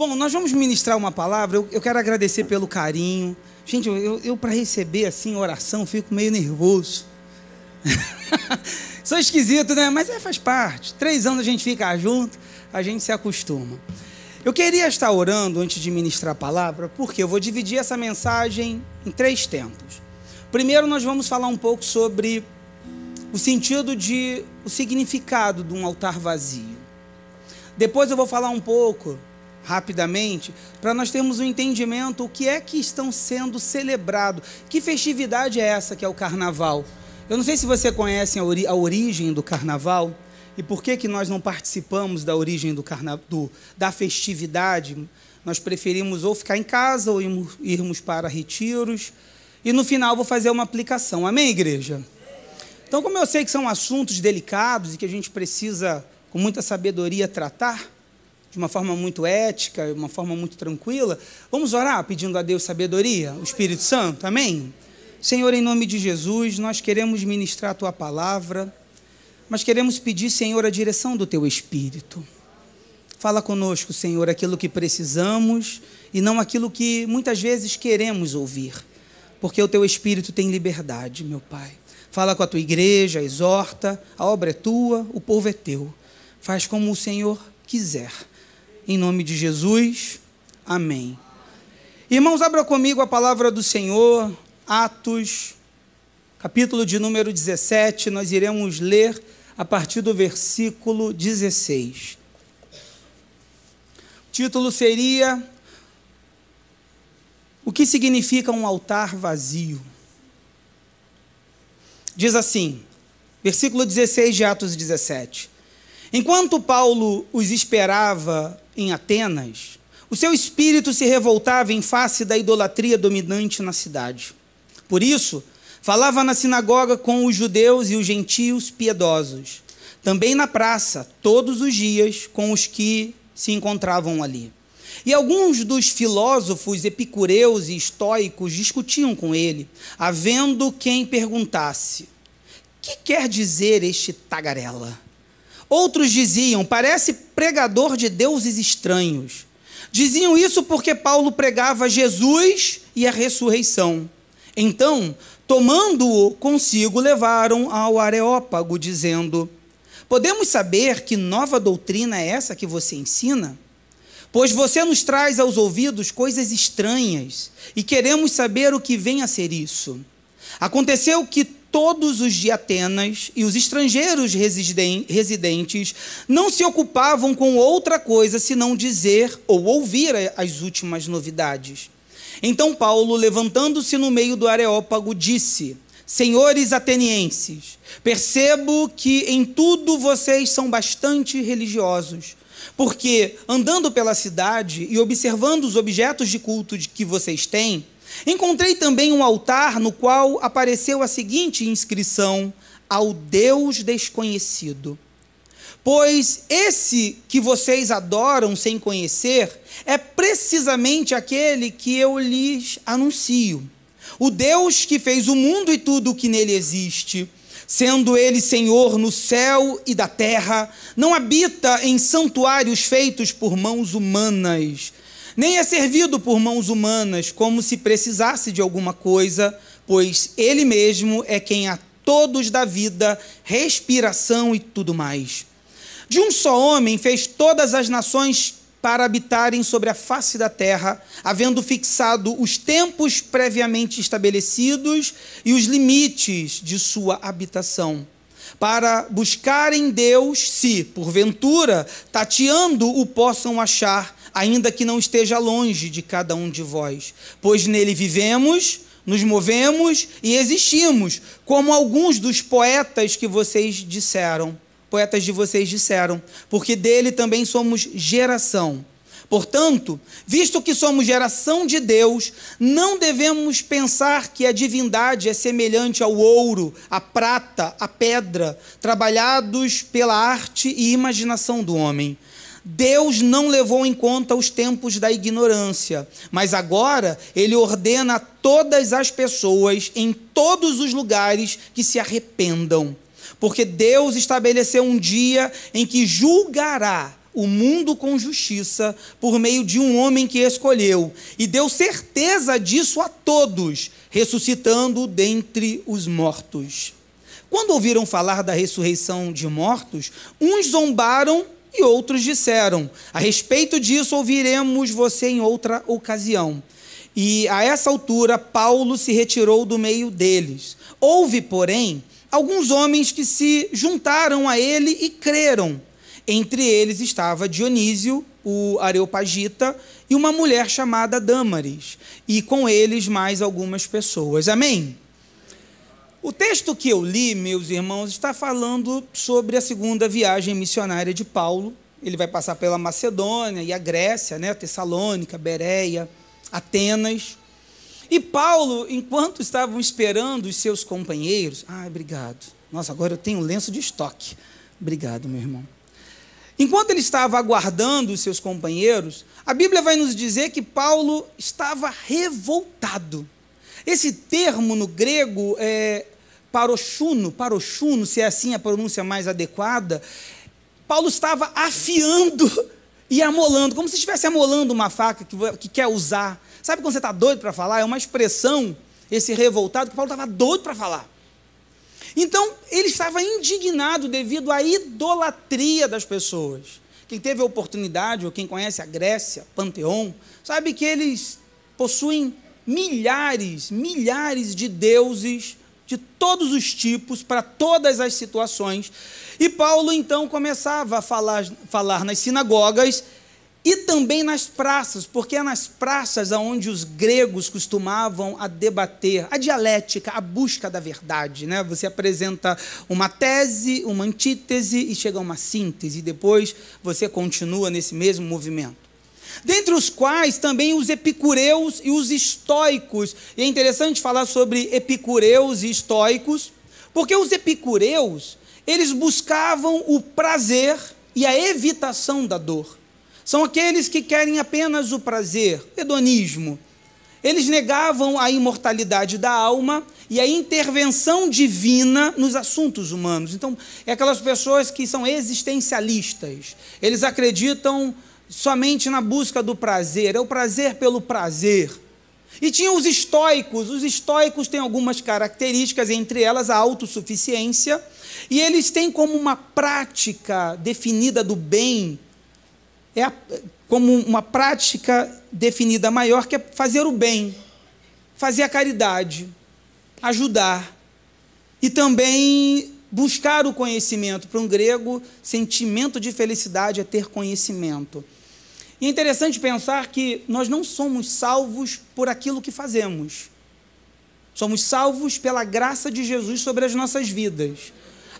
Bom, nós vamos ministrar uma palavra. Eu, eu quero agradecer pelo carinho. Gente, eu, eu, para receber assim oração fico meio nervoso. Sou esquisito, né? Mas é, faz parte. Três anos a gente fica junto, a gente se acostuma. Eu queria estar orando antes de ministrar a palavra, porque eu vou dividir essa mensagem em três tempos. Primeiro, nós vamos falar um pouco sobre o sentido de o significado de um altar vazio. Depois eu vou falar um pouco rapidamente, para nós termos um entendimento o que é que estão sendo celebrado. Que festividade é essa que é o carnaval? Eu não sei se você conhece a, ori a origem do carnaval e por que, que nós não participamos da origem do carna do, da festividade. Nós preferimos ou ficar em casa ou irmos, irmos para retiros. E no final vou fazer uma aplicação. Amém, igreja? Então, como eu sei que são assuntos delicados e que a gente precisa, com muita sabedoria, tratar, de uma forma muito ética, uma forma muito tranquila. Vamos orar pedindo a Deus sabedoria, o Espírito Santo, amém? Senhor, em nome de Jesus, nós queremos ministrar a tua palavra, mas queremos pedir, Senhor, a direção do teu Espírito. Fala conosco, Senhor, aquilo que precisamos e não aquilo que muitas vezes queremos ouvir, porque o teu Espírito tem liberdade, meu Pai. Fala com a tua igreja, exorta, a obra é tua, o povo é teu. Faz como o Senhor quiser. Em nome de Jesus, amém. Irmãos, abra comigo a palavra do Senhor, Atos, capítulo de número 17, nós iremos ler a partir do versículo 16. O título seria O que significa um altar vazio? Diz assim, versículo 16 de Atos 17. Enquanto Paulo os esperava em Atenas, o seu espírito se revoltava em face da idolatria dominante na cidade. Por isso, falava na sinagoga com os judeus e os gentios piedosos, também na praça, todos os dias, com os que se encontravam ali. E alguns dos filósofos epicureus e estoicos discutiam com ele, havendo quem perguntasse: Que quer dizer este tagarela? Outros diziam: Parece pregador de deuses estranhos. Diziam isso porque Paulo pregava Jesus e a ressurreição. Então, tomando-o consigo, levaram ao Areópago, dizendo: Podemos saber que nova doutrina é essa que você ensina? Pois você nos traz aos ouvidos coisas estranhas e queremos saber o que vem a ser isso. Aconteceu que todos os de Atenas e os estrangeiros residentes não se ocupavam com outra coisa senão dizer ou ouvir as últimas novidades. Então Paulo, levantando-se no meio do Areópago, disse: Senhores atenienses, percebo que em tudo vocês são bastante religiosos, porque andando pela cidade e observando os objetos de culto que vocês têm, Encontrei também um altar no qual apareceu a seguinte inscrição: Ao Deus desconhecido. Pois esse que vocês adoram sem conhecer é precisamente aquele que eu lhes anuncio. O Deus que fez o mundo e tudo o que nele existe, sendo ele Senhor no céu e da terra, não habita em santuários feitos por mãos humanas nem é servido por mãos humanas, como se precisasse de alguma coisa, pois Ele mesmo é quem a todos dá vida, respiração e tudo mais. De um só homem fez todas as nações para habitarem sobre a face da terra, havendo fixado os tempos previamente estabelecidos e os limites de sua habitação para buscarem Deus, se, porventura, tateando o possam achar, ainda que não esteja longe de cada um de vós. Pois nele vivemos, nos movemos e existimos, como alguns dos poetas que vocês disseram, poetas de vocês disseram, porque dele também somos geração. Portanto, visto que somos geração de Deus, não devemos pensar que a divindade é semelhante ao ouro, à prata, à pedra, trabalhados pela arte e imaginação do homem. Deus não levou em conta os tempos da ignorância, mas agora ele ordena a todas as pessoas em todos os lugares que se arrependam, porque Deus estabeleceu um dia em que julgará o mundo com justiça por meio de um homem que escolheu e deu certeza disso a todos, ressuscitando dentre os mortos. Quando ouviram falar da ressurreição de mortos, uns zombaram e outros disseram: A respeito disso ouviremos você em outra ocasião. E a essa altura, Paulo se retirou do meio deles. Houve, porém, alguns homens que se juntaram a ele e creram. Entre eles estava Dionísio, o Areopagita, e uma mulher chamada Dâmaris, e com eles mais algumas pessoas. Amém? O texto que eu li, meus irmãos, está falando sobre a segunda viagem missionária de Paulo. Ele vai passar pela Macedônia e a Grécia, né, Tessalônica, Bereia, Atenas. E Paulo, enquanto estavam esperando os seus companheiros, ah, obrigado. Nossa, agora eu tenho lenço de estoque. Obrigado, meu irmão. Enquanto ele estava aguardando os seus companheiros, a Bíblia vai nos dizer que Paulo estava revoltado. Esse termo no grego é parochuno, parochuno, se é assim a pronúncia mais adequada, Paulo estava afiando e amolando, como se estivesse amolando uma faca que, que quer usar. Sabe quando você está doido para falar? É uma expressão, esse revoltado, que Paulo estava doido para falar. Então, ele estava indignado devido à idolatria das pessoas. Quem teve a oportunidade, ou quem conhece a Grécia, Panteão, sabe que eles possuem milhares, milhares de deuses de todos os tipos, para todas as situações. E Paulo então começava a falar, falar nas sinagogas e também nas praças, porque é nas praças onde os gregos costumavam a debater a dialética, a busca da verdade. Né? Você apresenta uma tese, uma antítese e chega a uma síntese, e depois você continua nesse mesmo movimento dentre os quais também os epicureus e os estoicos. E é interessante falar sobre epicureus e estoicos, porque os epicureus, eles buscavam o prazer e a evitação da dor. São aqueles que querem apenas o prazer, hedonismo. Eles negavam a imortalidade da alma e a intervenção divina nos assuntos humanos. Então, é aquelas pessoas que são existencialistas. Eles acreditam somente na busca do prazer, é o prazer pelo prazer. E tinha os estoicos, os estoicos têm algumas características, entre elas a autossuficiência, e eles têm como uma prática definida do bem, é a, como uma prática definida maior, que é fazer o bem, fazer a caridade, ajudar, e também buscar o conhecimento. Para um grego, sentimento de felicidade é ter conhecimento. E é interessante pensar que nós não somos salvos por aquilo que fazemos. Somos salvos pela graça de Jesus sobre as nossas vidas.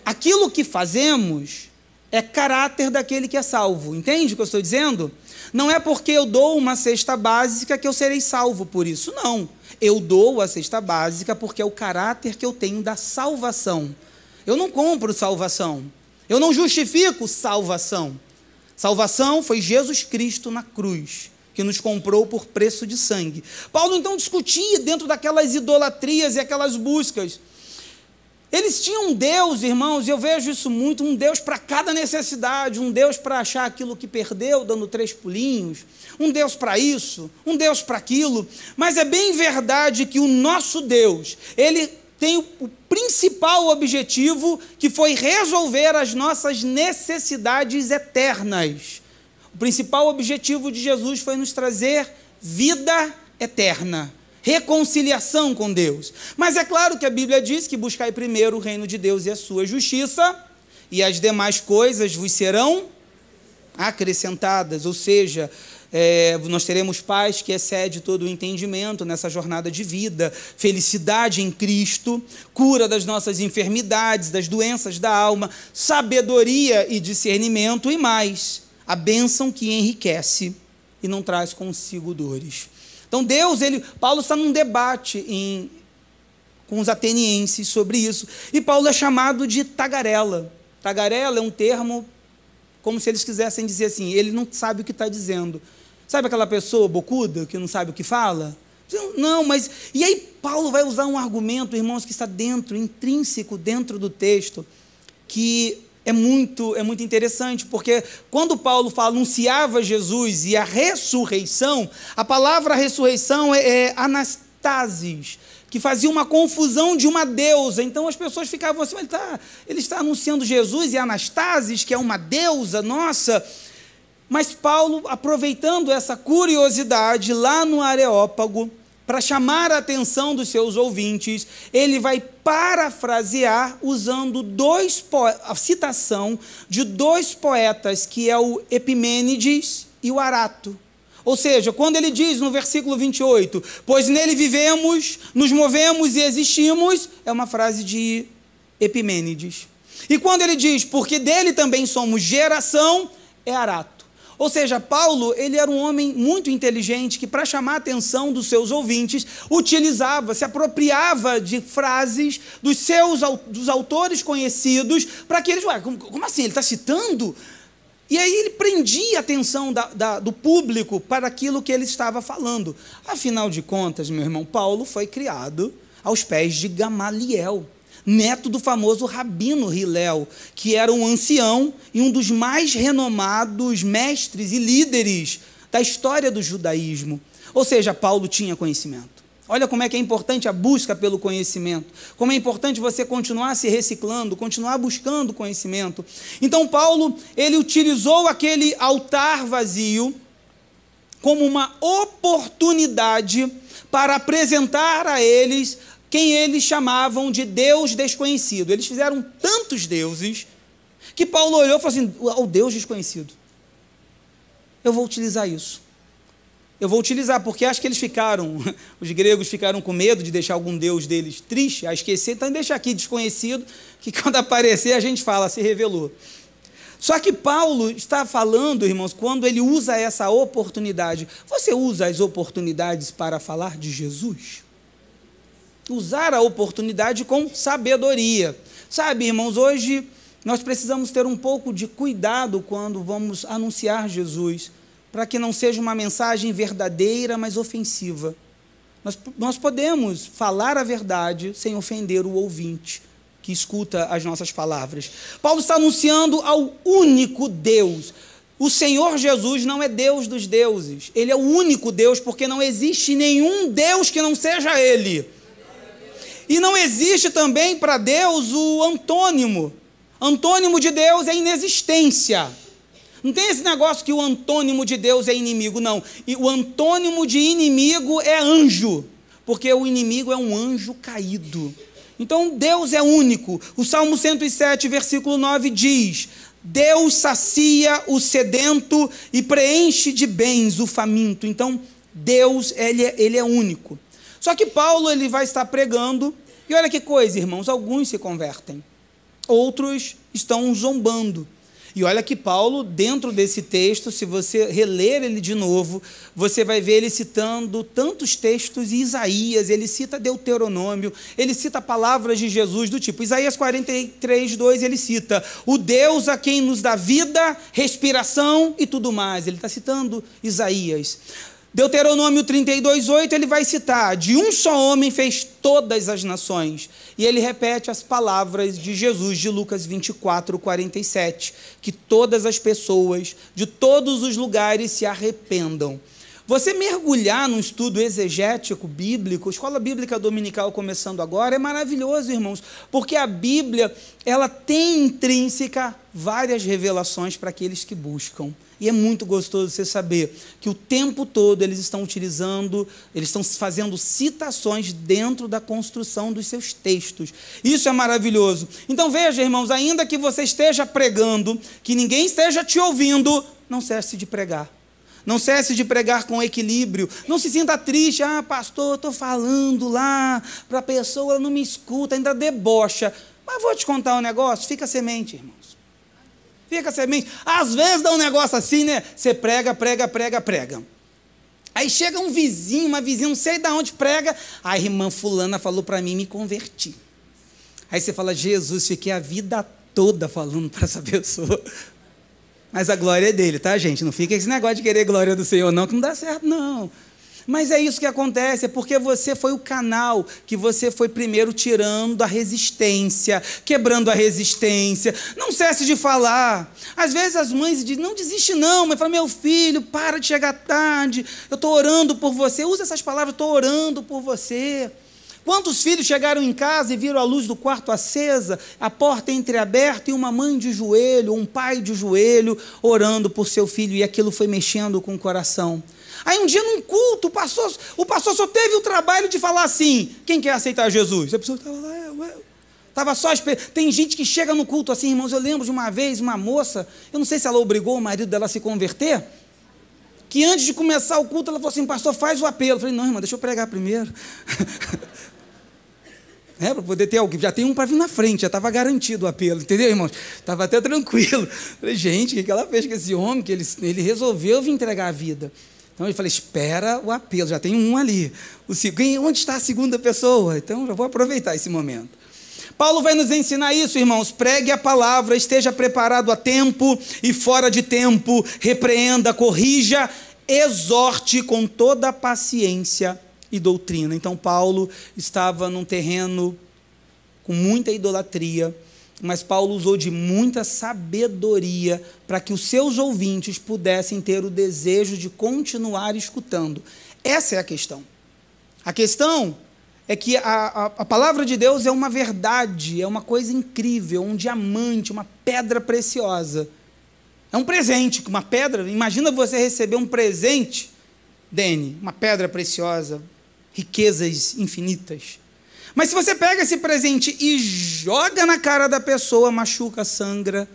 Aquilo que fazemos é caráter daquele que é salvo. Entende o que eu estou dizendo? Não é porque eu dou uma cesta básica que eu serei salvo por isso. Não. Eu dou a cesta básica porque é o caráter que eu tenho da salvação. Eu não compro salvação. Eu não justifico salvação. Salvação foi Jesus Cristo na cruz, que nos comprou por preço de sangue. Paulo então discutia dentro daquelas idolatrias e aquelas buscas. Eles tinham um Deus, irmãos, e eu vejo isso muito, um Deus para cada necessidade, um Deus para achar aquilo que perdeu, dando três pulinhos, um Deus para isso, um Deus para aquilo. Mas é bem verdade que o nosso Deus, ele tem o principal objetivo, que foi resolver as nossas necessidades eternas. O principal objetivo de Jesus foi nos trazer vida eterna, reconciliação com Deus. Mas é claro que a Bíblia diz que buscai primeiro o reino de Deus e a sua justiça, e as demais coisas vos serão acrescentadas, ou seja, é, nós teremos paz que excede todo o entendimento nessa jornada de vida, felicidade em Cristo, cura das nossas enfermidades, das doenças da alma, sabedoria e discernimento e mais, a bênção que enriquece e não traz consigo dores. Então Deus, ele, Paulo está num debate em, com os atenienses sobre isso, e Paulo é chamado de tagarela. Tagarela é um termo como se eles quisessem dizer assim, ele não sabe o que está dizendo. Sabe aquela pessoa bocuda que não sabe o que fala? Não, mas. E aí, Paulo vai usar um argumento, irmãos, que está dentro, intrínseco dentro do texto, que é muito, é muito interessante, porque quando Paulo fala, anunciava Jesus e a ressurreição, a palavra ressurreição é, é anastasis, que fazia uma confusão de uma deusa. Então as pessoas ficavam assim, ele está, ele está anunciando Jesus e Anastasis, que é uma deusa nossa. Mas Paulo, aproveitando essa curiosidade lá no Areópago, para chamar a atenção dos seus ouvintes, ele vai parafrasear usando dois a citação de dois poetas, que é o Epimênides e o Arato. Ou seja, quando ele diz no versículo 28, pois nele vivemos, nos movemos e existimos, é uma frase de Epimênides. E quando ele diz, porque dele também somos geração, é Arato. Ou seja, Paulo, ele era um homem muito inteligente que, para chamar a atenção dos seus ouvintes, utilizava, se apropriava de frases dos seus dos autores conhecidos, para que eles, ué, como, assim? Ele está citando? E aí ele prendia a atenção da, da, do público para aquilo que ele estava falando. Afinal de contas, meu irmão, Paulo foi criado aos pés de Gamaliel neto do famoso Rabino Hillel, que era um ancião e um dos mais renomados mestres e líderes da história do judaísmo. Ou seja, Paulo tinha conhecimento. Olha como é que é importante a busca pelo conhecimento, como é importante você continuar se reciclando, continuar buscando conhecimento. Então Paulo, ele utilizou aquele altar vazio como uma oportunidade para apresentar a eles quem eles chamavam de Deus desconhecido. Eles fizeram tantos deuses que Paulo olhou e falou assim: o Deus desconhecido. Eu vou utilizar isso. Eu vou utilizar, porque acho que eles ficaram, os gregos ficaram com medo de deixar algum deus deles triste, a esquecer, então deixa aqui desconhecido, que quando aparecer a gente fala, se revelou. Só que Paulo está falando, irmãos, quando ele usa essa oportunidade. Você usa as oportunidades para falar de Jesus? Usar a oportunidade com sabedoria. Sabe, irmãos, hoje nós precisamos ter um pouco de cuidado quando vamos anunciar Jesus, para que não seja uma mensagem verdadeira, mas ofensiva. Nós, nós podemos falar a verdade sem ofender o ouvinte que escuta as nossas palavras. Paulo está anunciando ao único Deus. O Senhor Jesus não é Deus dos deuses, ele é o único Deus, porque não existe nenhum Deus que não seja Ele. E não existe também para Deus o antônimo. Antônimo de Deus é inexistência. Não tem esse negócio que o antônimo de Deus é inimigo, não. E o antônimo de inimigo é anjo, porque o inimigo é um anjo caído. Então Deus é único. O Salmo 107, versículo 9 diz: Deus sacia o sedento e preenche de bens o faminto. Então Deus ele é, ele é único. Só que Paulo ele vai estar pregando e olha que coisa, irmãos, alguns se convertem, outros estão zombando. E olha que Paulo, dentro desse texto, se você reler ele de novo, você vai ver ele citando tantos textos Isaías, ele cita Deuteronômio, ele cita palavras de Jesus do tipo, Isaías 43, 2, ele cita o Deus a quem nos dá vida, respiração e tudo mais. Ele está citando Isaías. Deuteronômio 32, 8, ele vai citar: De um só homem fez todas as nações. E ele repete as palavras de Jesus de Lucas 24, 47, que todas as pessoas de todos os lugares se arrependam. Você mergulhar num estudo exegético bíblico, escola bíblica dominical começando agora, é maravilhoso, irmãos, porque a Bíblia, ela tem intrínseca várias revelações para aqueles que buscam. E é muito gostoso você saber que o tempo todo eles estão utilizando, eles estão fazendo citações dentro da construção dos seus textos. Isso é maravilhoso. Então veja, irmãos, ainda que você esteja pregando, que ninguém esteja te ouvindo, não cesse de pregar. Não cesse de pregar com equilíbrio. Não se sinta triste. Ah, pastor, estou falando lá para a pessoa, ela não me escuta, ainda debocha. Mas vou te contar um negócio: fica semente, irmão. Fica a semente. Às vezes dá um negócio assim, né? Você prega, prega, prega, prega. Aí chega um vizinho, uma vizinha, não sei de onde prega. A irmã fulana falou para mim, me converti. Aí você fala, Jesus, fiquei a vida toda falando para essa pessoa. Mas a glória é dele, tá, gente? Não fica esse negócio de querer glória do Senhor, não, que não dá certo, não. Mas é isso que acontece, é porque você foi o canal que você foi primeiro tirando a resistência, quebrando a resistência. Não cesse de falar. Às vezes as mães dizem, não desiste não, mas fala, meu filho, para de chegar tarde, eu estou orando por você. Usa essas palavras, estou orando por você. Quantos filhos chegaram em casa e viram a luz do quarto acesa, a porta entreaberta e uma mãe de joelho, um pai de joelho, orando por seu filho, e aquilo foi mexendo com o coração. Aí um dia num culto, o pastor, o pastor só teve o trabalho de falar assim: quem quer aceitar Jesus? A pessoa estava lá, eu, eu. Estava só esperando. Tem gente que chega no culto assim, irmãos. Eu lembro de uma vez uma moça, eu não sei se ela obrigou o marido dela a se converter, que antes de começar o culto, ela falou assim: Pastor, faz o apelo. Eu falei: Não, irmã, deixa eu pregar primeiro. É, para poder ter alguém. Já tem um para vir na frente, já estava garantido o apelo, entendeu, irmãos? Estava até tranquilo. Falei, gente, o que ela fez com esse homem? Que ele, ele resolveu vir entregar a vida. Então ele falou: espera o apelo, já tem um ali. O segundo, onde está a segunda pessoa? Então já vou aproveitar esse momento. Paulo vai nos ensinar isso, irmãos. Pregue a palavra, esteja preparado a tempo e fora de tempo, repreenda, corrija, exorte com toda a paciência e doutrina. Então, Paulo estava num terreno com muita idolatria, mas Paulo usou de muita sabedoria para que os seus ouvintes pudessem ter o desejo de continuar escutando. Essa é a questão. A questão é que a, a, a, palavra de Deus é uma verdade, é uma coisa incrível, um diamante, uma pedra preciosa. É um presente, uma pedra. Imagina você receber um presente, Dene, uma pedra preciosa, riquezas infinitas. Mas se você pega esse presente e joga na cara da pessoa, machuca, sangra,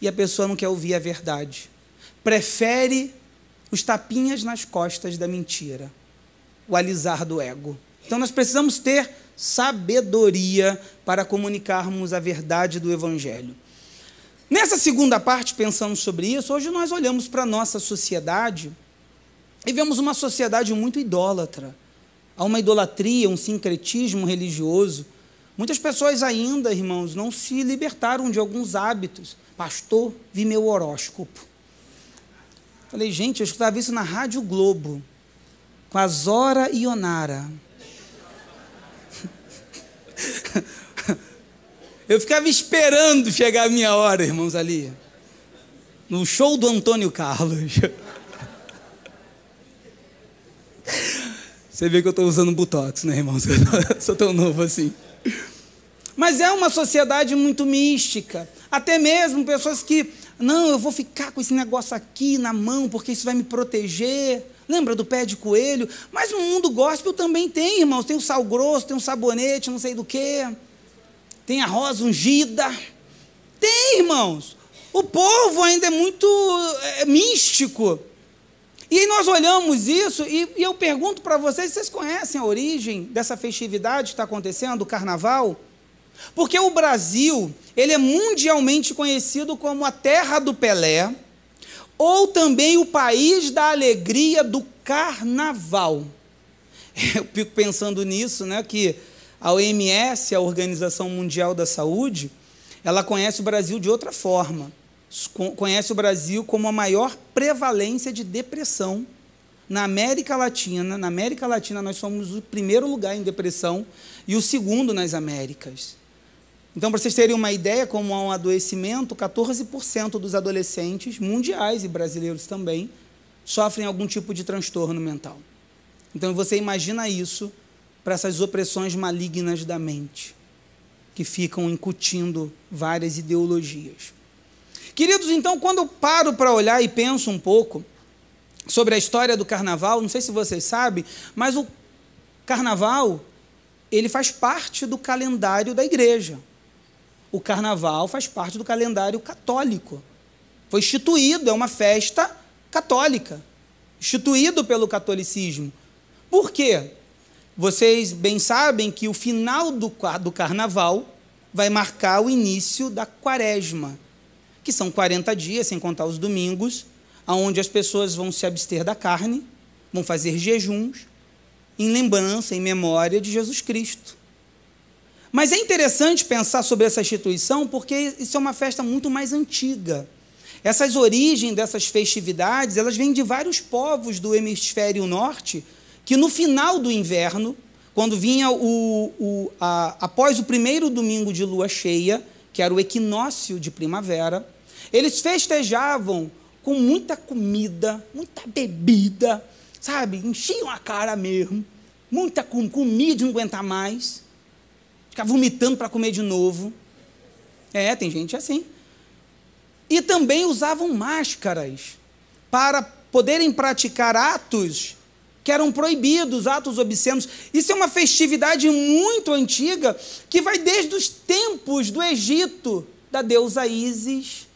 e a pessoa não quer ouvir a verdade. Prefere os tapinhas nas costas da mentira, o alisar do ego. Então nós precisamos ter sabedoria para comunicarmos a verdade do Evangelho. Nessa segunda parte, pensando sobre isso, hoje nós olhamos para a nossa sociedade e vemos uma sociedade muito idólatra Há uma idolatria, um sincretismo religioso. Muitas pessoas ainda, irmãos, não se libertaram de alguns hábitos. Pastor, vi meu horóscopo. Falei, gente, eu escutava isso na Rádio Globo, com a Zora Ionara. Eu ficava esperando chegar a minha hora, irmãos, ali. No show do Antônio Carlos. Você vê que eu estou usando botox, né, irmãos? Eu sou tão novo assim. Mas é uma sociedade muito mística. Até mesmo pessoas que, não, eu vou ficar com esse negócio aqui na mão, porque isso vai me proteger. Lembra do pé de coelho? Mas no mundo gospel também tem, irmãos. Tem o sal grosso, tem o sabonete, não sei do que. Tem a rosa ungida. Tem, irmãos. O povo ainda é muito é, místico. E nós olhamos isso e, e eu pergunto para vocês: vocês conhecem a origem dessa festividade que está acontecendo, o carnaval? Porque o Brasil, ele é mundialmente conhecido como a terra do Pelé, ou também o país da alegria do carnaval. Eu fico pensando nisso, né, que a OMS, a Organização Mundial da Saúde, ela conhece o Brasil de outra forma conhece o Brasil como a maior prevalência de depressão na América Latina. Na América Latina, nós somos o primeiro lugar em depressão e o segundo nas Américas. Então, para vocês terem uma ideia, como há um adoecimento, 14% dos adolescentes mundiais e brasileiros também sofrem algum tipo de transtorno mental. Então, você imagina isso para essas opressões malignas da mente, que ficam incutindo várias ideologias. Queridos, então, quando eu paro para olhar e penso um pouco sobre a história do carnaval, não sei se vocês sabem, mas o carnaval, ele faz parte do calendário da igreja. O carnaval faz parte do calendário católico. Foi instituído, é uma festa católica, instituído pelo catolicismo. Por quê? Vocês bem sabem que o final do, do carnaval vai marcar o início da quaresma que são 40 dias, sem contar os domingos, onde as pessoas vão se abster da carne, vão fazer jejuns, em lembrança, em memória de Jesus Cristo. Mas é interessante pensar sobre essa instituição porque isso é uma festa muito mais antiga. Essas origens dessas festividades, elas vêm de vários povos do hemisfério norte que no final do inverno, quando vinha o, o a, após o primeiro domingo de lua cheia, que era o equinócio de primavera, eles festejavam com muita comida, muita bebida, sabe? Enchiam a cara mesmo, muita com, comida de não aguentar mais, ficava vomitando para comer de novo. É, tem gente assim. E também usavam máscaras para poderem praticar atos que eram proibidos, atos obscenos. Isso é uma festividade muito antiga que vai desde os tempos do Egito, da deusa Ísis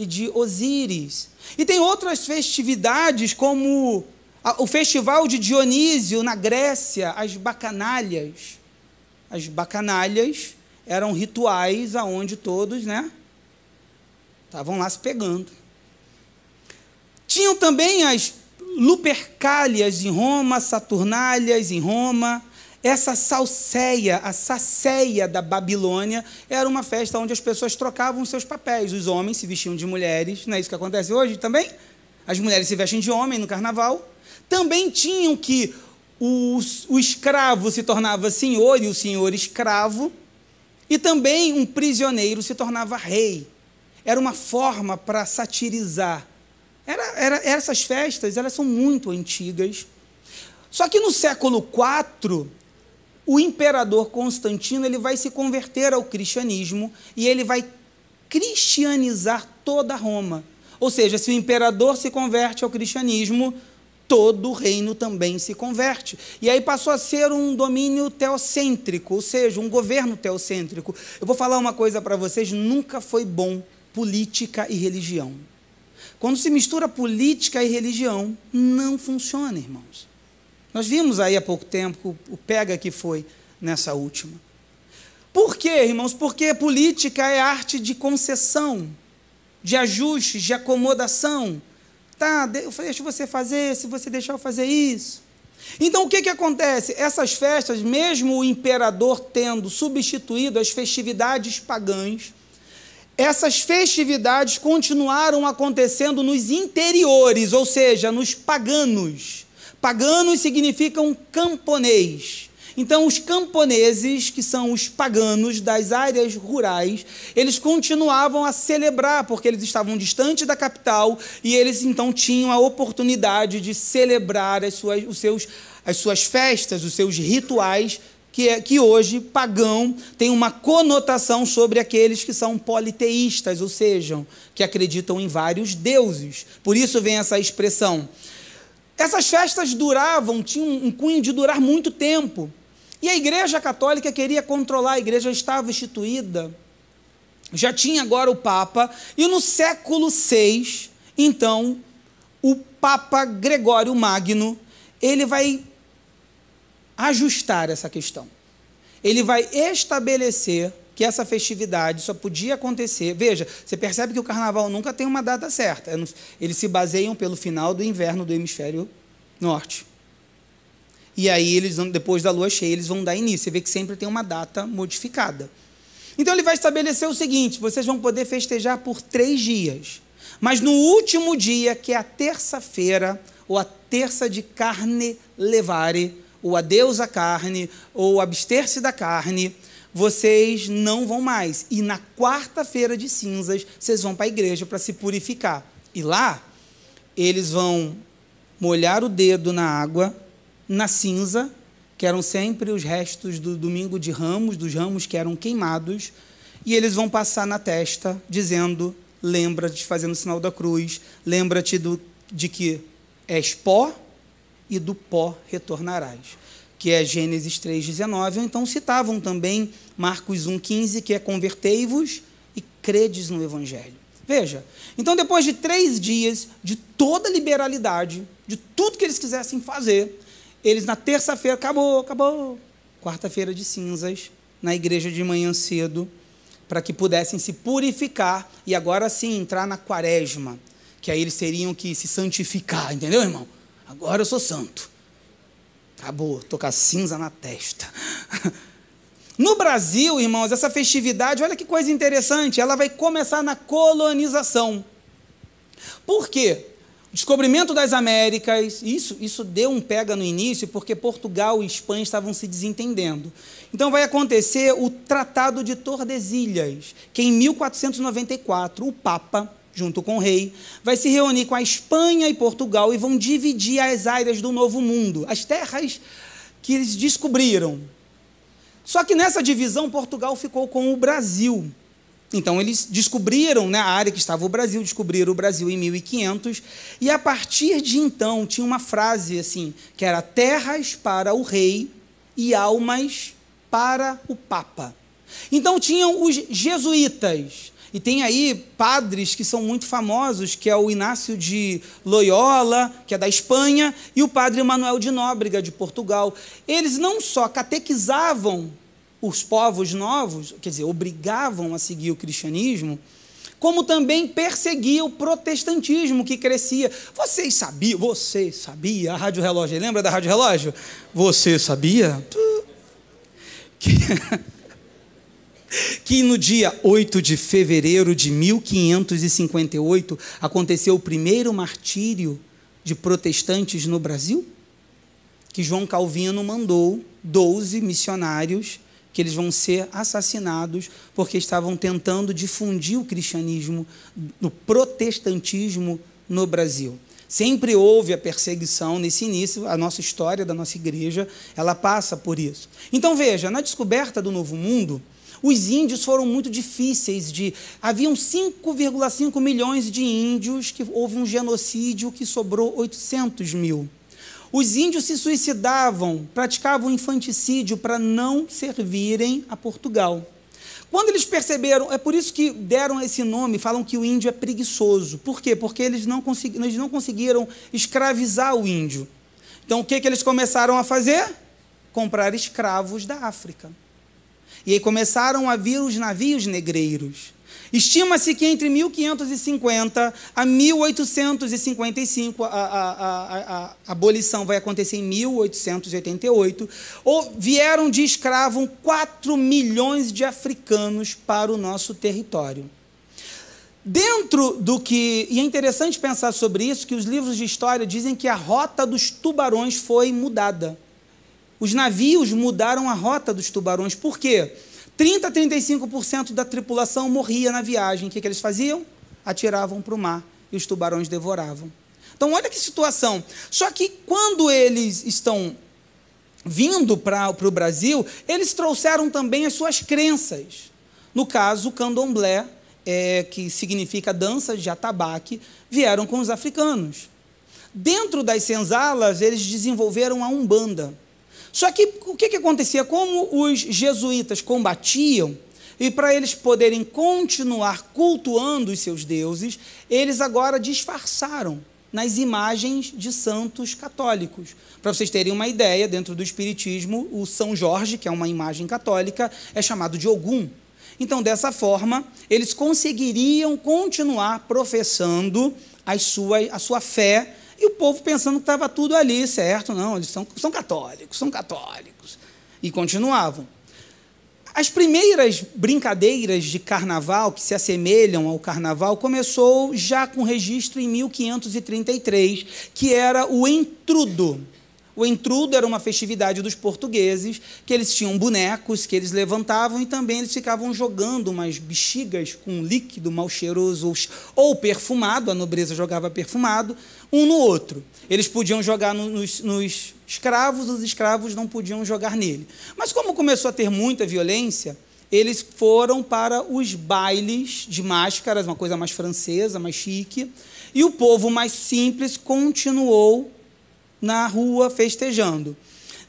e de Osíris. E tem outras festividades, como o festival de Dionísio na Grécia, as bacanalhas. As bacanalhas eram rituais aonde todos, né, estavam lá se pegando. Tinham também as Lupercálias em Roma, Saturnálias em Roma. Essa salseia, a saceia da Babilônia, era uma festa onde as pessoas trocavam seus papéis. Os homens se vestiam de mulheres, não é isso que acontece hoje também? As mulheres se vestem de homem no carnaval. Também tinham que o, o escravo se tornava senhor e o senhor escravo. E também um prisioneiro se tornava rei. Era uma forma para satirizar era, era, essas festas elas são muito antigas. Só que no século IV, o imperador Constantino ele vai se converter ao cristianismo e ele vai cristianizar toda Roma. Ou seja, se o imperador se converte ao cristianismo, todo o reino também se converte. E aí passou a ser um domínio teocêntrico, ou seja, um governo teocêntrico. Eu vou falar uma coisa para vocês: nunca foi bom política e religião. Quando se mistura política e religião, não funciona, irmãos. Nós vimos aí há pouco tempo o pega que foi nessa última. Por quê, irmãos? Porque política é arte de concessão, de ajustes, de acomodação. Tá, deixa você fazer, se você deixar eu fazer isso. Então o que, que acontece? Essas festas, mesmo o imperador tendo substituído as festividades pagãs, essas festividades continuaram acontecendo nos interiores, ou seja, nos paganos. Paganos significam camponês. Então, os camponeses, que são os paganos das áreas rurais, eles continuavam a celebrar, porque eles estavam distante da capital e eles então tinham a oportunidade de celebrar as suas, os seus, as suas festas, os seus rituais que, é, que hoje pagão tem uma conotação sobre aqueles que são politeístas, ou seja, que acreditam em vários deuses. Por isso vem essa expressão. Essas festas duravam, tinham um cunho de durar muito tempo. E a Igreja Católica queria controlar, a igreja estava instituída, já tinha agora o Papa, e no século VI, então, o Papa Gregório Magno, ele vai ajustar essa questão. Ele vai estabelecer que essa festividade só podia acontecer. Veja, você percebe que o carnaval nunca tem uma data certa. Eles se baseiam pelo final do inverno do hemisfério norte. E aí, eles depois da lua cheia, eles vão dar início. Você vê que sempre tem uma data modificada. Então, ele vai estabelecer o seguinte: vocês vão poder festejar por três dias. Mas no último dia, que é a terça-feira, ou a terça de carne levare, o adeus à carne ou abster-se da carne, vocês não vão mais. E na quarta-feira de cinzas, vocês vão para a igreja para se purificar. E lá, eles vão molhar o dedo na água, na cinza, que eram sempre os restos do domingo de ramos, dos ramos que eram queimados, e eles vão passar na testa, dizendo: lembra-te, fazendo o sinal da cruz, lembra-te de que és pó e do pó retornarás, que é Gênesis 3,19, ou então citavam também Marcos 1,15, que é convertei-vos e credes no Evangelho. Veja, então depois de três dias de toda liberalidade, de tudo que eles quisessem fazer, eles na terça-feira, acabou, acabou, quarta-feira de cinzas, na igreja de manhã cedo, para que pudessem se purificar e agora sim entrar na quaresma, que aí eles teriam que se santificar, entendeu, irmão? Agora eu sou santo. Acabou, tô com a cinza na testa. No Brasil, irmãos, essa festividade, olha que coisa interessante, ela vai começar na colonização. Por quê? Descobrimento das Américas, isso, isso deu um pega no início, porque Portugal e Espanha estavam se desentendendo. Então vai acontecer o Tratado de Tordesilhas, que em 1494 o Papa, junto com o rei, vai se reunir com a Espanha e Portugal e vão dividir as áreas do Novo Mundo, as terras que eles descobriram. Só que nessa divisão, Portugal ficou com o Brasil. Então eles descobriram né, a área que estava o Brasil, descobriram o Brasil em 1500, e a partir de então tinha uma frase assim, que era terras para o rei e almas para o papa. Então tinham os jesuítas, e tem aí padres que são muito famosos, que é o Inácio de Loyola, que é da Espanha, e o padre Manuel de Nóbrega, de Portugal. Eles não só catequizavam os povos novos, quer dizer, obrigavam a seguir o cristianismo, como também perseguia o protestantismo que crescia. Vocês sabiam, você sabia, a Rádio Relógio, lembra da Rádio Relógio? Você sabia? Que, que no dia 8 de fevereiro de 1558 aconteceu o primeiro martírio de protestantes no Brasil? Que João Calvino mandou 12 missionários que eles vão ser assassinados porque estavam tentando difundir o cristianismo, o protestantismo no Brasil. Sempre houve a perseguição nesse início, a nossa história da nossa igreja, ela passa por isso. Então veja, na descoberta do Novo Mundo, os índios foram muito difíceis de. Haviam 5,5 milhões de índios, que houve um genocídio que sobrou 800 mil. Os índios se suicidavam, praticavam infanticídio para não servirem a Portugal. Quando eles perceberam, é por isso que deram esse nome, falam que o índio é preguiçoso. Por quê? Porque eles não, eles não conseguiram escravizar o índio. Então o que, que eles começaram a fazer? Comprar escravos da África. E aí começaram a vir os navios negreiros. Estima-se que entre 1550 a 1855, a, a, a, a, abolição vai acontecer em 1888, ou vieram de escravo 4 milhões de africanos para o nosso território. Dentro do que. E é interessante pensar sobre isso, que os livros de história dizem que a rota dos tubarões foi mudada. Os navios mudaram a rota dos tubarões. Por quê? 30 a 35% da tripulação morria na viagem. O que, que eles faziam? Atiravam para o mar e os tubarões devoravam. Então, olha que situação. Só que quando eles estão vindo para o Brasil, eles trouxeram também as suas crenças. No caso, o candomblé, é, que significa dança de atabaque, vieram com os africanos. Dentro das senzalas, eles desenvolveram a umbanda. Só que o que, que acontecia? Como os jesuítas combatiam, e para eles poderem continuar cultuando os seus deuses, eles agora disfarçaram nas imagens de santos católicos. Para vocês terem uma ideia, dentro do Espiritismo, o São Jorge, que é uma imagem católica, é chamado de Ogum. Então, dessa forma, eles conseguiriam continuar professando as suas, a sua fé e o povo pensando que estava tudo ali, certo? Não, eles são, são católicos, são católicos. E continuavam. As primeiras brincadeiras de carnaval que se assemelham ao carnaval começou já com registro em 1533, que era o entrudo. O entrudo era uma festividade dos portugueses, que eles tinham bonecos que eles levantavam e também eles ficavam jogando umas bexigas com líquido mal cheiroso ou perfumado, a nobreza jogava perfumado, um no outro. Eles podiam jogar nos, nos escravos, os escravos não podiam jogar nele. Mas como começou a ter muita violência, eles foram para os bailes de máscaras, uma coisa mais francesa, mais chique, e o povo mais simples continuou na rua festejando.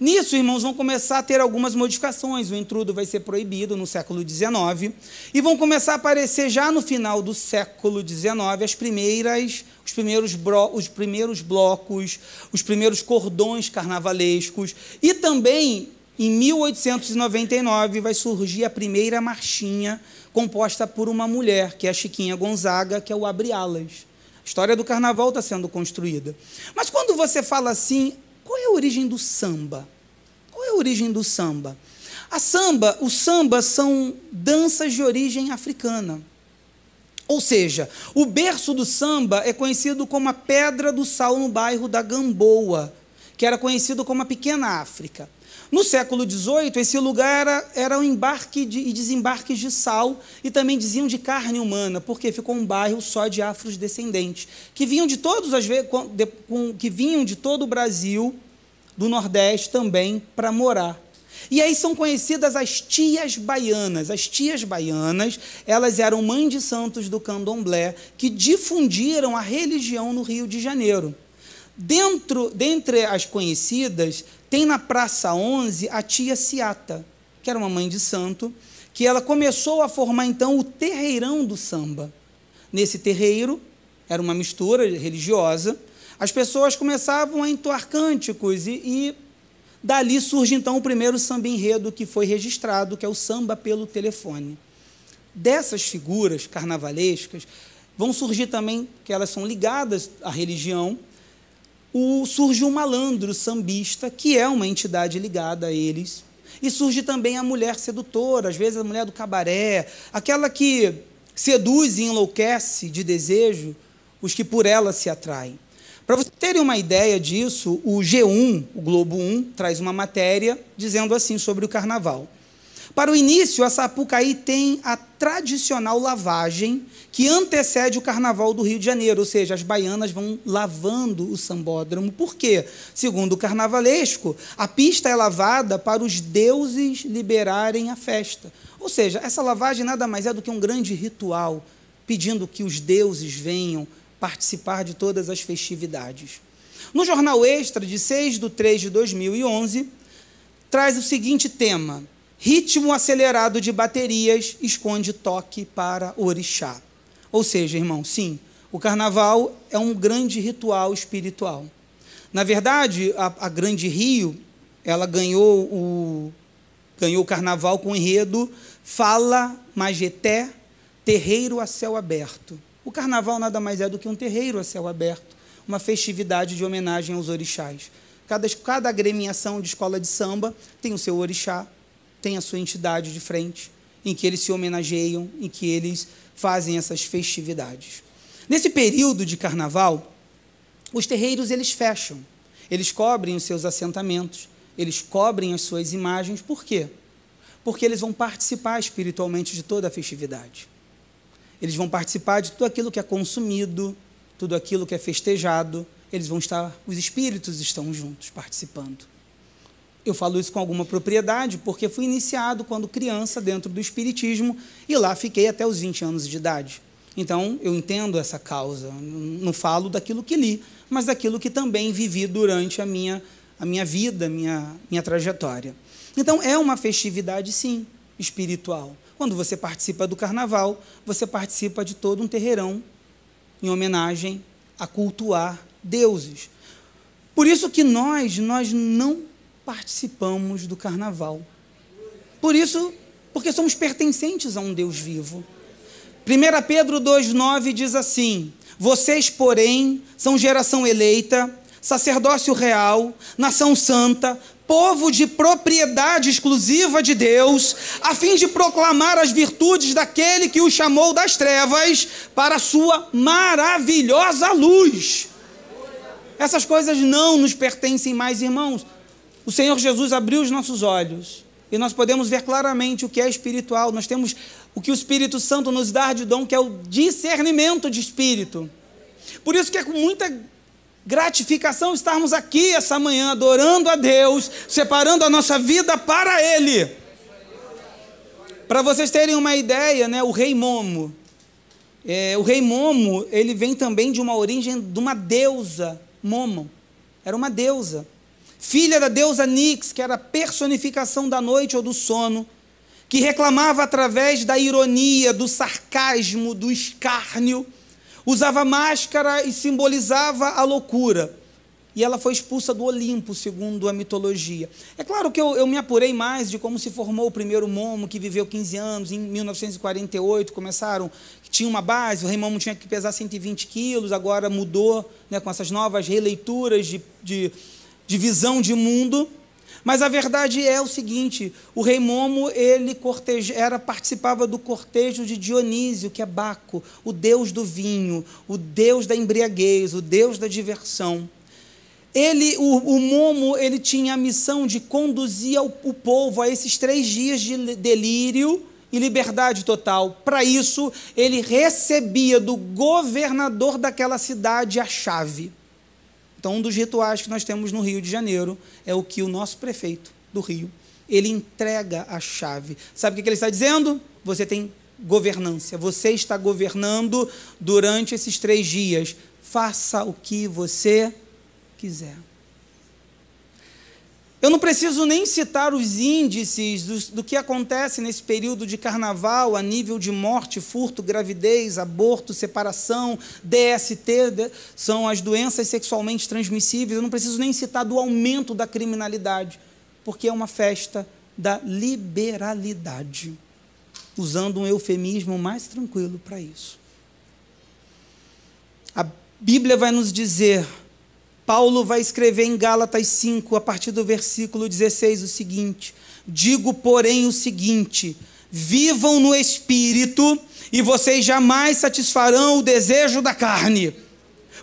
Nisso, irmãos, vão começar a ter algumas modificações. O intrudo vai ser proibido no século XIX e vão começar a aparecer já no final do século XIX as primeiras, os primeiros, os primeiros blocos, os primeiros cordões carnavalescos e também em 1899 vai surgir a primeira marchinha composta por uma mulher, que é a Chiquinha Gonzaga, que é o Abre Alas. A história do carnaval está sendo construída. Mas quando você fala assim, qual é a origem do samba? Qual é a origem do samba? A samba, o samba são danças de origem africana. Ou seja, o berço do samba é conhecido como a Pedra do Sal no bairro da Gamboa, que era conhecido como a Pequena África. No século XVIII, esse lugar era, era um embarque de, e desembarques de sal e também diziam de carne humana, porque ficou um bairro só de afrodescendentes, que vinham de todos as que vinham de todo o Brasil, do Nordeste também, para morar. E aí são conhecidas as tias baianas. As tias baianas, elas eram mães de santos do candomblé que difundiram a religião no Rio de Janeiro. Dentro, dentre as conhecidas, tem na Praça 11 a tia Ciata, que era uma mãe de santo, que ela começou a formar então o terreirão do samba. Nesse terreiro, era uma mistura religiosa, as pessoas começavam a entoar cânticos e, e dali surge então o primeiro samba enredo que foi registrado, que é o samba pelo telefone. Dessas figuras carnavalescas vão surgir também, que elas são ligadas à religião, o, surge o malandro sambista, que é uma entidade ligada a eles. E surge também a mulher sedutora, às vezes a mulher do cabaré, aquela que seduz e enlouquece de desejo os que por ela se atraem. Para vocês terem uma ideia disso, o G1, o Globo 1, traz uma matéria dizendo assim sobre o carnaval. Para o início, a Sapucaí tem a tradicional lavagem que antecede o carnaval do Rio de Janeiro, ou seja, as baianas vão lavando o sambódromo. Por quê? Segundo o carnavalesco, a pista é lavada para os deuses liberarem a festa. Ou seja, essa lavagem nada mais é do que um grande ritual, pedindo que os deuses venham participar de todas as festividades. No jornal Extra, de 6 de 3 de 2011, traz o seguinte tema: Ritmo acelerado de baterias esconde toque para orixá. Ou seja, irmão, sim, o carnaval é um grande ritual espiritual. Na verdade, a, a Grande Rio, ela ganhou o, ganhou o carnaval com o enredo Fala Majeté, terreiro a céu aberto. O carnaval nada mais é do que um terreiro a céu aberto, uma festividade de homenagem aos orixás. Cada, cada agremiação de escola de samba tem o seu orixá, tem a sua entidade de frente, em que eles se homenageiam, em que eles fazem essas festividades. Nesse período de carnaval, os terreiros eles fecham, eles cobrem os seus assentamentos, eles cobrem as suas imagens, por quê? Porque eles vão participar espiritualmente de toda a festividade. Eles vão participar de tudo aquilo que é consumido, tudo aquilo que é festejado, eles vão estar, os espíritos estão juntos participando. Eu falo isso com alguma propriedade porque fui iniciado quando criança dentro do Espiritismo e lá fiquei até os 20 anos de idade. Então, eu entendo essa causa. Não falo daquilo que li, mas daquilo que também vivi durante a minha, a minha vida, minha, minha trajetória. Então, é uma festividade, sim, espiritual. Quando você participa do carnaval, você participa de todo um terreirão em homenagem a cultuar deuses. Por isso que nós, nós não participamos do carnaval. Por isso, porque somos pertencentes a um Deus vivo. 1 Pedro 2,9 diz assim: Vocês, porém, são geração eleita, sacerdócio real, nação santa, povo de propriedade exclusiva de Deus, a fim de proclamar as virtudes daquele que o chamou das trevas para a sua maravilhosa luz. Essas coisas não nos pertencem mais, irmãos o Senhor Jesus abriu os nossos olhos e nós podemos ver claramente o que é espiritual. Nós temos o que o Espírito Santo nos dá de dom, que é o discernimento de espírito. Por isso que é com muita gratificação estarmos aqui essa manhã adorando a Deus, separando a nossa vida para Ele. Para vocês terem uma ideia, né, o rei Momo, é, o rei Momo, ele vem também de uma origem de uma deusa, Momo, era uma deusa filha da deusa Nix, que era a personificação da noite ou do sono, que reclamava através da ironia, do sarcasmo, do escárnio, usava máscara e simbolizava a loucura. E ela foi expulsa do Olimpo, segundo a mitologia. É claro que eu, eu, me apurei mais de como se formou o primeiro Momo, que viveu 15 anos, em 1948 começaram, tinha uma base, o rei Momo tinha que pesar 120 quilos, agora mudou né, com essas novas releituras de, de de visão de mundo, Mas a verdade é o seguinte: o rei Momo ele corteja, era participava do cortejo de Dionísio, que é Baco, o deus do vinho, o deus da embriaguez, o deus da diversão. Ele, o, o Momo, ele tinha a missão de conduzir o, o povo a esses três dias de delírio e liberdade total. Para isso, ele recebia do governador daquela cidade a chave. Então, um dos rituais que nós temos no Rio de Janeiro é o que o nosso prefeito do Rio, ele entrega a chave. Sabe o que ele está dizendo? Você tem governância, você está governando durante esses três dias. Faça o que você quiser. Eu não preciso nem citar os índices do, do, que acontece nesse período de carnaval a nível de morte, furto, gravidez, aborto, separação, DST, são as doenças sexualmente transmissíveis. Eu não preciso nem citar do aumento da criminalidade, porque é uma festa da liberalidade, usando um eufemismo mais tranquilo para isso. A Bíblia vai nos dizer Paulo vai escrever em Gálatas 5, a partir do versículo 16, o seguinte: Digo, porém, o seguinte: vivam no espírito, e vocês jamais satisfarão o desejo da carne.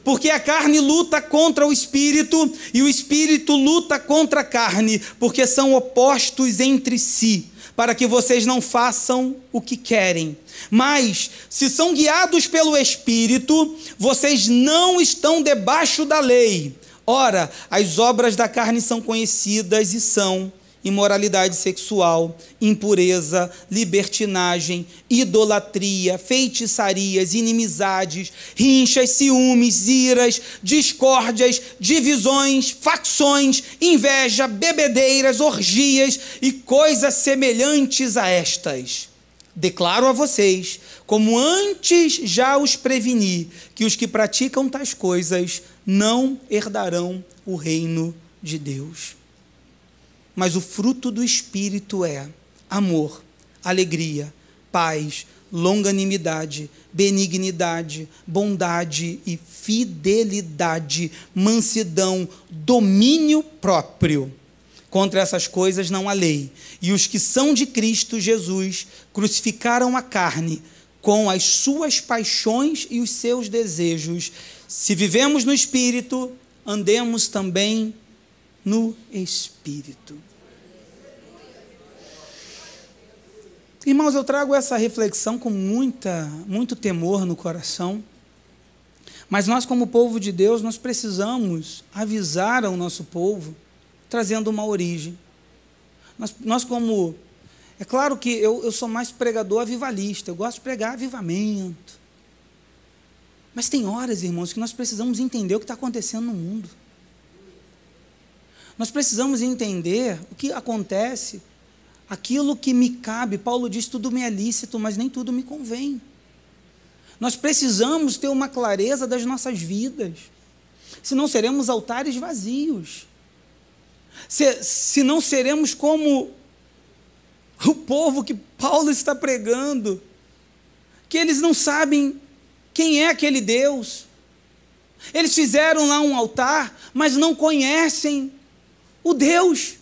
Porque a carne luta contra o espírito e o espírito luta contra a carne, porque são opostos entre si, para que vocês não façam o que querem. Mas, se são guiados pelo Espírito, vocês não estão debaixo da lei. Ora, as obras da carne são conhecidas e são imoralidade sexual, impureza, libertinagem, idolatria, feitiçarias, inimizades, rinchas, ciúmes, iras, discórdias, divisões, facções, inveja, bebedeiras, orgias e coisas semelhantes a estas. Declaro a vocês, como antes já os preveni, que os que praticam tais coisas não herdarão o reino de Deus. Mas o fruto do Espírito é amor, alegria, paz, longanimidade, benignidade, bondade e fidelidade, mansidão, domínio próprio. Contra essas coisas não há lei. E os que são de Cristo Jesus crucificaram a carne com as suas paixões e os seus desejos. Se vivemos no Espírito, andemos também no Espírito. Irmãos, eu trago essa reflexão com muita, muito temor no coração. Mas nós, como povo de Deus, nós precisamos avisar ao nosso povo trazendo uma origem. Nós, nós como. É claro que eu, eu sou mais pregador avivalista, eu gosto de pregar avivamento. Mas tem horas, irmãos, que nós precisamos entender o que está acontecendo no mundo. Nós precisamos entender o que acontece, aquilo que me cabe. Paulo diz: tudo me é lícito, mas nem tudo me convém. Nós precisamos ter uma clareza das nossas vidas, senão seremos altares vazios se, se não seremos como o povo que Paulo está pregando, que eles não sabem quem é aquele Deus. Eles fizeram lá um altar, mas não conhecem o Deus.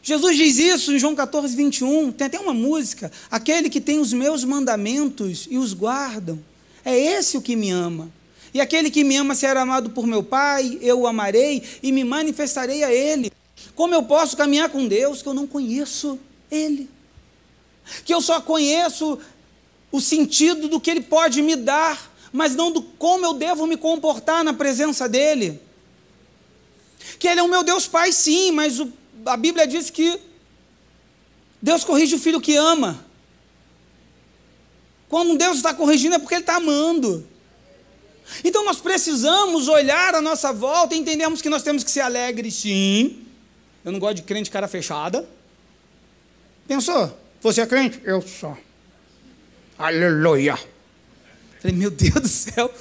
Jesus diz isso em João 14, 21. Tem até uma música: Aquele que tem os meus mandamentos e os guardam, é esse o que me ama. E aquele que me ama será amado por meu Pai, eu o amarei e me manifestarei a Ele. Como eu posso caminhar com Deus que eu não conheço Ele? Que eu só conheço o sentido do que Ele pode me dar, mas não do como eu devo me comportar na presença dEle. Que Ele é o meu Deus Pai, sim, mas o, a Bíblia diz que Deus corrige o filho que ama. Quando Deus está corrigindo é porque Ele está amando. Então nós precisamos olhar a nossa volta e entendermos que nós temos que ser alegres, sim. Eu não gosto de crente cara fechada. Pensou? Você é crente? Eu sou. Aleluia. Falei, meu Deus do céu.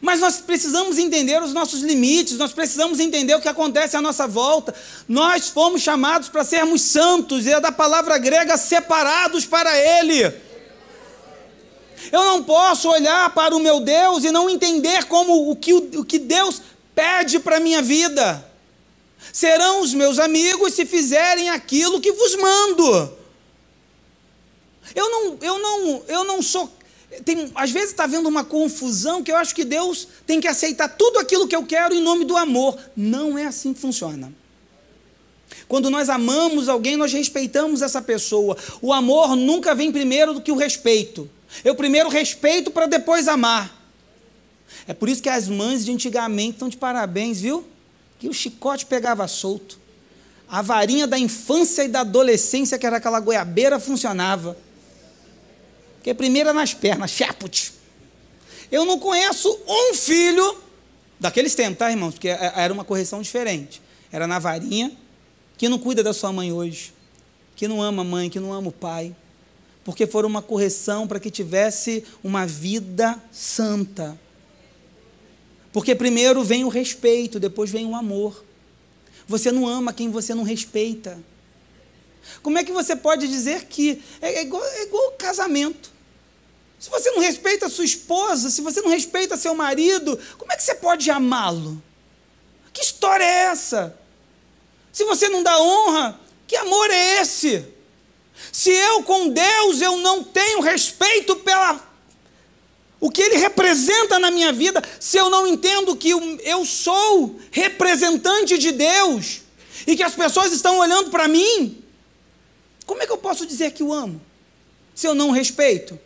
Mas nós precisamos entender os nossos limites, nós precisamos entender o que acontece à nossa volta. Nós fomos chamados para sermos santos, e é da palavra grega separados para Ele. Eu não posso olhar para o meu Deus e não entender como o que, o que Deus pede para a minha vida. Serão os meus amigos se fizerem aquilo que vos mando. Eu não, eu não, eu não sou. Tem, às vezes está havendo uma confusão que eu acho que Deus tem que aceitar tudo aquilo que eu quero em nome do amor. Não é assim que funciona. Quando nós amamos alguém, nós respeitamos essa pessoa. O amor nunca vem primeiro do que o respeito. Eu primeiro respeito para depois amar. É por isso que as mães de antigamente estão de parabéns, viu? Que o chicote pegava solto. A varinha da infância e da adolescência, que era aquela goiabeira, funcionava. Porque primeiro nas pernas, chaput. Eu não conheço um filho daqueles tempos, tá, irmãos? Porque é, era uma correção diferente. Era na varinha, que não cuida da sua mãe hoje, que não ama a mãe, que não ama o pai, porque foram uma correção para que tivesse uma vida santa. Porque primeiro vem o respeito, depois vem o amor. Você não ama quem você não respeita. Como é que você pode dizer que é, é igual, é igual casamento? Se você não respeita a sua esposa, se você não respeita seu marido, como é que você pode amá-lo? Que história é essa? Se você não dá honra, que amor é esse? Se eu com Deus eu não tenho respeito pela o que ele representa na minha vida, se eu não entendo que eu sou representante de Deus e que as pessoas estão olhando para mim, como é que eu posso dizer que o amo? Se eu não respeito?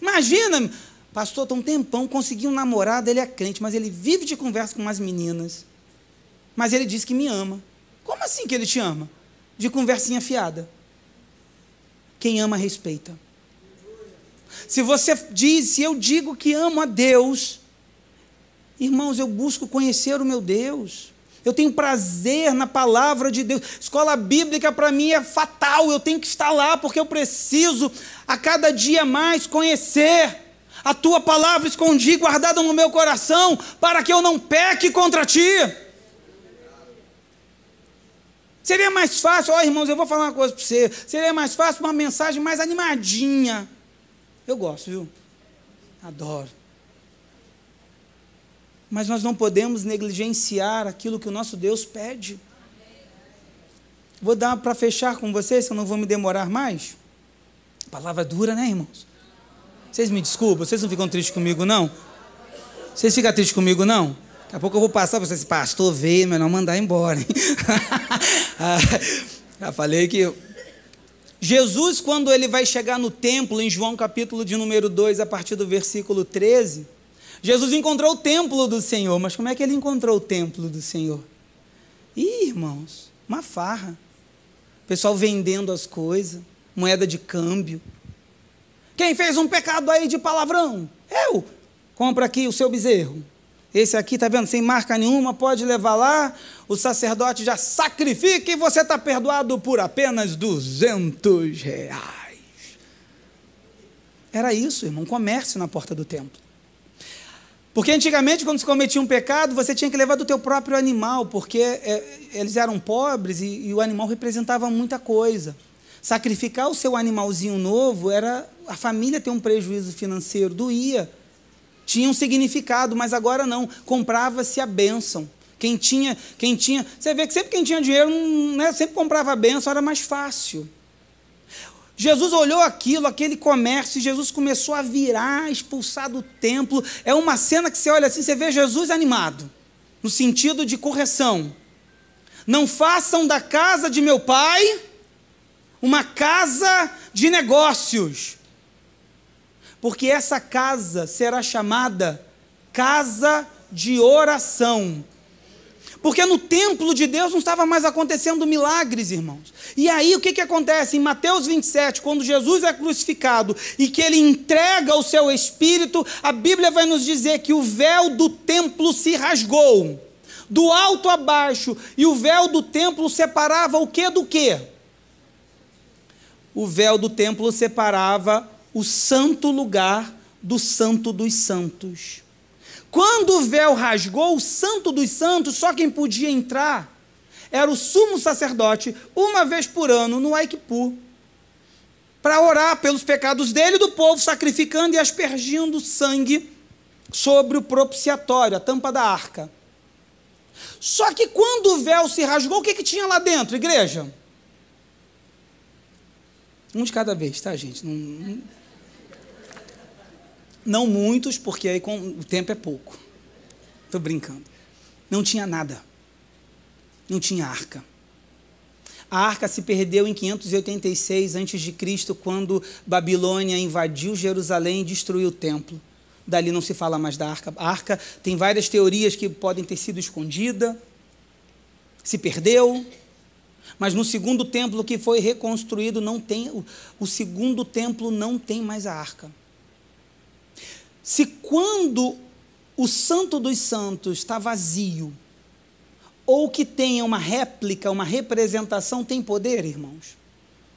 Imagina, pastor, está um tempão, consegui um namorado, ele é crente, mas ele vive de conversa com umas meninas. Mas ele diz que me ama. Como assim que ele te ama? De conversinha fiada. Quem ama, respeita. Se você diz, se eu digo que amo a Deus, irmãos, eu busco conhecer o meu Deus. Eu tenho prazer na palavra de Deus. Escola bíblica para mim é fatal. Eu tenho que estar lá porque eu preciso a cada dia mais conhecer a tua palavra escondida, guardada no meu coração, para que eu não peque contra ti. Seria mais fácil, ó oh, irmãos, eu vou falar uma coisa para você. Seria mais fácil uma mensagem mais animadinha. Eu gosto, viu? Adoro. Mas nós não podemos negligenciar aquilo que o nosso Deus pede. Vou dar para fechar com vocês, que eu não vou me demorar mais. palavra dura, né, irmãos? Vocês me desculpam, vocês não ficam tristes comigo, não? Vocês ficam tristes comigo, não? Daqui a pouco eu vou passar para vocês, pastor, veio, mas não mandar embora. ah, já falei que. Jesus, quando ele vai chegar no templo, em João capítulo de número 2, a partir do versículo 13, Jesus encontrou o templo do Senhor, mas como é que ele encontrou o templo do Senhor? Ih, irmãos, uma farra. Pessoal vendendo as coisas, moeda de câmbio. Quem fez um pecado aí de palavrão? Eu. Compra aqui o seu bezerro. Esse aqui, tá vendo? Sem marca nenhuma, pode levar lá. O sacerdote já sacrifica e você está perdoado por apenas 200 reais. Era isso, irmão, um comércio na porta do templo. Porque antigamente, quando se cometia um pecado, você tinha que levar do teu próprio animal, porque é, eles eram pobres e, e, o animal representava muita coisa. Sacrificar o seu animalzinho novo era a família ter um prejuízo financeiro, doía. Tinha um significado, mas agora não. Comprava-se a bênção. Quem tinha, quem tinha. Você vê que sempre quem tinha dinheiro, né, sempre comprava a bênção, era mais fácil. Jesus olhou aquilo, aquele comércio, e Jesus começou a virar, expulsar do templo. É uma cena que você olha assim, você vê Jesus animado, no sentido de correção. Não façam da casa de meu pai uma casa de negócios, porque essa casa será chamada casa de oração. Porque no templo de Deus não estava mais acontecendo milagres, irmãos. E aí o que, que acontece? Em Mateus 27, quando Jesus é crucificado e que ele entrega o seu espírito, a Bíblia vai nos dizer que o véu do templo se rasgou, do alto a baixo, e o véu do templo separava o que do que? O véu do templo separava o santo lugar do santo dos santos. Quando o véu rasgou, o santo dos santos, só quem podia entrar era o sumo sacerdote, uma vez por ano, no Aikipur, para orar pelos pecados dele e do povo, sacrificando e aspergindo sangue sobre o propiciatório, a tampa da arca. Só que quando o véu se rasgou, o que, que tinha lá dentro, igreja? Um de cada vez, tá, gente? Não, não muitos, porque aí com, o tempo é pouco. Estou brincando. Não tinha nada. Não tinha arca. A arca se perdeu em 586 a.C., quando Babilônia invadiu Jerusalém e destruiu o templo. Dali não se fala mais da arca. A arca tem várias teorias que podem ter sido escondida, se perdeu. Mas no segundo templo que foi reconstruído, não tem o segundo templo não tem mais a arca. Se quando o Santo dos Santos está vazio, ou que tenha uma réplica, uma representação, tem poder, irmãos?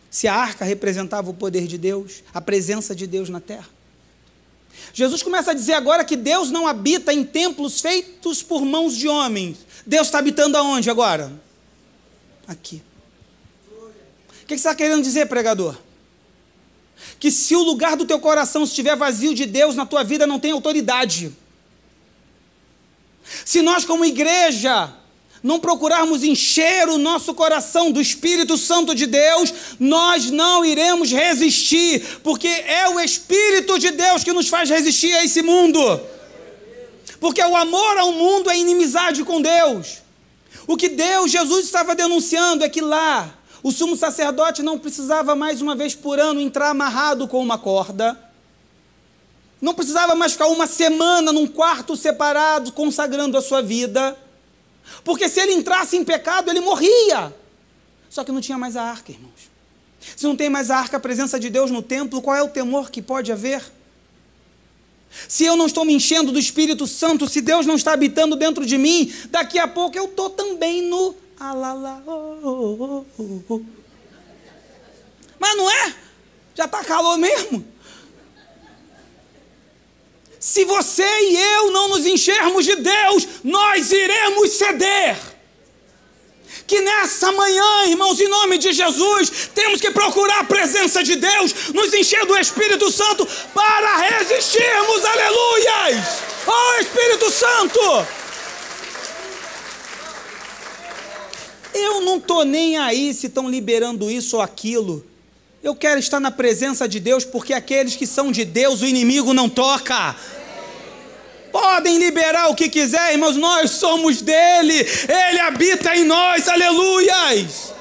Se a arca representava o poder de Deus, a presença de Deus na terra. Jesus começa a dizer agora que Deus não habita em templos feitos por mãos de homens. Deus está habitando aonde agora? Aqui. O que você está querendo dizer, pregador? Que se o lugar do teu coração estiver vazio de Deus, na tua vida não tem autoridade. Se nós, como igreja, não procurarmos encher o nosso coração do Espírito Santo de Deus, nós não iremos resistir, porque é o Espírito de Deus que nos faz resistir a esse mundo. Porque o amor ao mundo é inimizade com Deus. O que Deus, Jesus estava denunciando é que lá, o sumo sacerdote não precisava mais uma vez por ano entrar amarrado com uma corda. Não precisava mais ficar uma semana num quarto separado consagrando a sua vida. Porque se ele entrasse em pecado, ele morria. Só que não tinha mais a arca, irmãos. Se não tem mais a arca, a presença de Deus no templo, qual é o temor que pode haver? Se eu não estou me enchendo do Espírito Santo, se Deus não está habitando dentro de mim, daqui a pouco eu estou também no alala. Oh, oh, oh, Mas não é? Já está calor mesmo? Se você e eu não nos enchermos de Deus, nós iremos ceder. Que nessa manhã, irmãos, em nome de Jesus, temos que procurar a presença de Deus, nos encher do Espírito Santo para resistirmos, aleluias! Oh Espírito Santo! Eu não estou nem aí se estão liberando isso ou aquilo. Eu quero estar na presença de Deus, porque aqueles que são de Deus, o inimigo não toca. Podem liberar o que quiser, irmãos, nós somos dele, ele habita em nós, aleluias.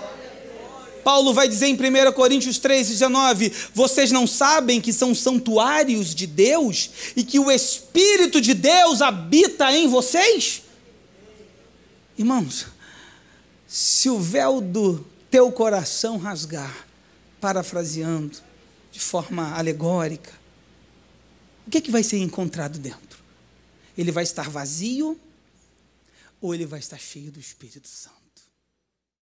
Paulo vai dizer em 1 Coríntios 3,19: Vocês não sabem que são santuários de Deus e que o Espírito de Deus habita em vocês? Irmãos, se o véu do teu coração rasgar, parafraseando de forma alegórica, o que, é que vai ser encontrado dentro? Ele vai estar vazio ou ele vai estar cheio do Espírito Santo?